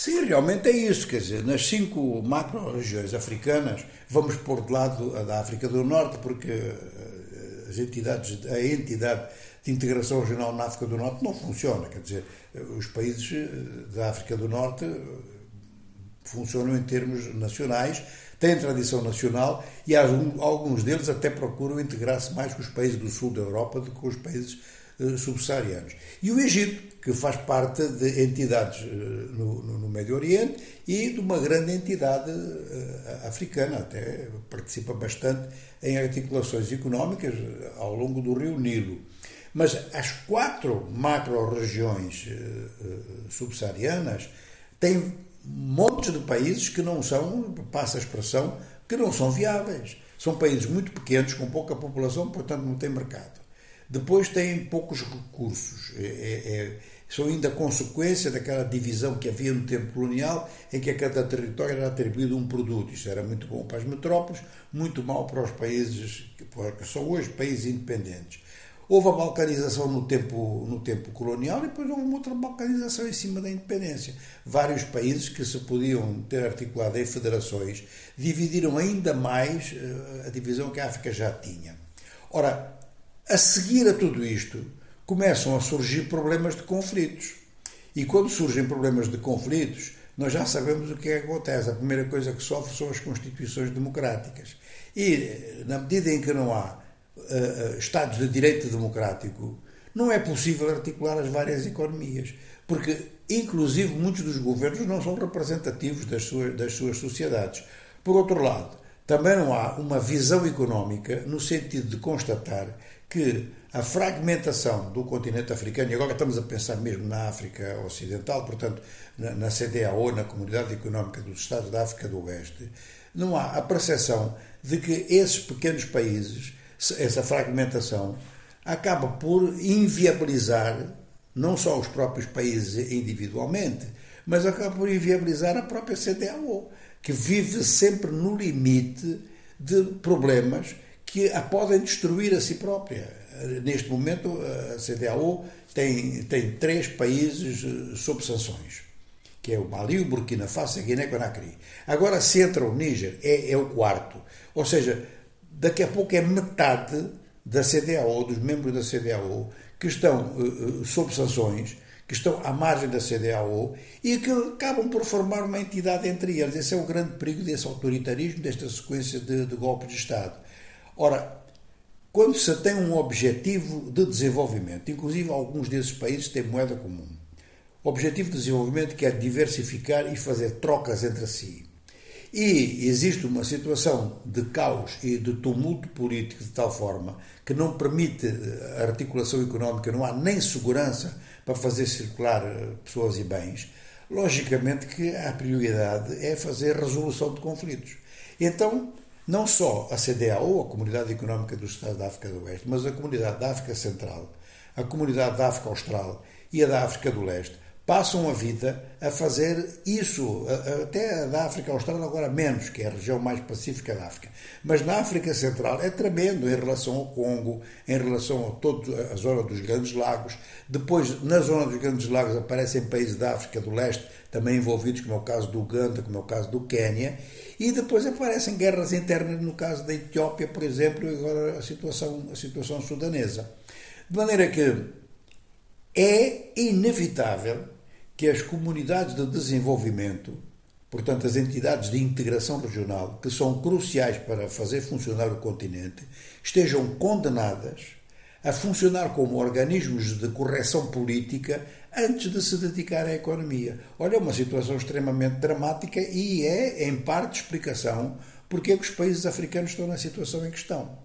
Sim, realmente é isso. Quer dizer, nas cinco macro-regiões africanas, vamos pôr de lado a da África do Norte, porque eh, as entidades, a entidade de integração regional na África do Norte não funciona. Quer dizer, os países eh, da África do Norte eh, funcionam em termos nacionais, têm tradição nacional e alguns deles até procuram integrar-se mais com os países do sul da Europa do que com os países subsaarianos. E o Egito, que faz parte de entidades no, no, no Médio Oriente e de uma grande entidade africana, até participa bastante em articulações económicas ao longo do rio Nilo. Mas as quatro macro-regiões subsaarianas têm montes de países que não são, passa a expressão, que não são viáveis. São países muito pequenos, com pouca população, portanto não têm mercado. Depois têm poucos recursos. É, é, é, são ainda consequência daquela divisão que havia no tempo colonial, em que a cada território era atribuído um produto. Isso era muito bom para as metrópoles, muito mal para os países que são hoje países independentes. Houve a balcanização no tempo, no tempo colonial e depois houve uma outra balcanização em cima da independência. Vários países que se podiam ter articulado em federações dividiram ainda mais uh, a divisão que a África já tinha. Ora, a seguir a tudo isto, começam a surgir problemas de conflitos. E quando surgem problemas de conflitos, nós já sabemos o que é que acontece. A primeira coisa que sofre são as constituições democráticas. E, na medida em que não há uh, Estados de direito democrático, não é possível articular as várias economias, porque, inclusive, muitos dos governos não são representativos das suas, das suas sociedades. Por outro lado, também não há uma visão económica no sentido de constatar que a fragmentação do continente africano, e agora estamos a pensar mesmo na África Ocidental, portanto, na, na CDAO, na Comunidade Económica dos Estados da África do Oeste, não há a percepção de que esses pequenos países essa fragmentação acaba por inviabilizar não só os próprios países individualmente, mas acaba por inviabilizar a própria CDAO, que vive sempre no limite de problemas que a podem destruir a si própria. Neste momento, a CDAO tem, tem três países eh, sob sanções, que é o Mali, o Burkina Faso e a Guiné-Conakry. Agora, se entra o Níger, é, é o quarto. Ou seja, daqui a pouco é metade da CDAO, dos membros da CDAO, que estão uh, sob sanções, que estão à margem da CDAO e que acabam por formar uma entidade entre eles. Esse é o grande perigo desse autoritarismo, desta sequência de, de golpes de Estado. Ora, quando se tem um objetivo de desenvolvimento, inclusive alguns desses países têm moeda comum, o objetivo de desenvolvimento que é diversificar e fazer trocas entre si e existe uma situação de caos e de tumulto político de tal forma que não permite eh, a articulação económica, não há nem segurança para fazer circular eh, pessoas e bens, logicamente que a prioridade é fazer resolução de conflitos. Então, não só a CDAO, a Comunidade Económica dos Estados da África do Oeste, mas a Comunidade da África Central, a Comunidade da África Austral e a da África do Leste passam a vida a fazer isso, até da África Austral agora menos, que é a região mais pacífica da África. Mas na África Central é tremendo em relação ao Congo, em relação a toda a zona dos Grandes Lagos. Depois, na zona dos Grandes Lagos, aparecem países da África do Leste, também envolvidos, como é o caso do Uganda, como é o caso do Quênia, e depois aparecem guerras internas, no caso da Etiópia, por exemplo, e agora a situação, a situação sudanesa. De maneira que é inevitável que as comunidades de desenvolvimento, portanto, as entidades de integração regional, que são cruciais para fazer funcionar o continente, estejam condenadas a funcionar como organismos de correção política antes de se dedicar à economia. Olha, é uma situação extremamente dramática e é, em parte, explicação porque é que os países africanos estão na situação em que estão.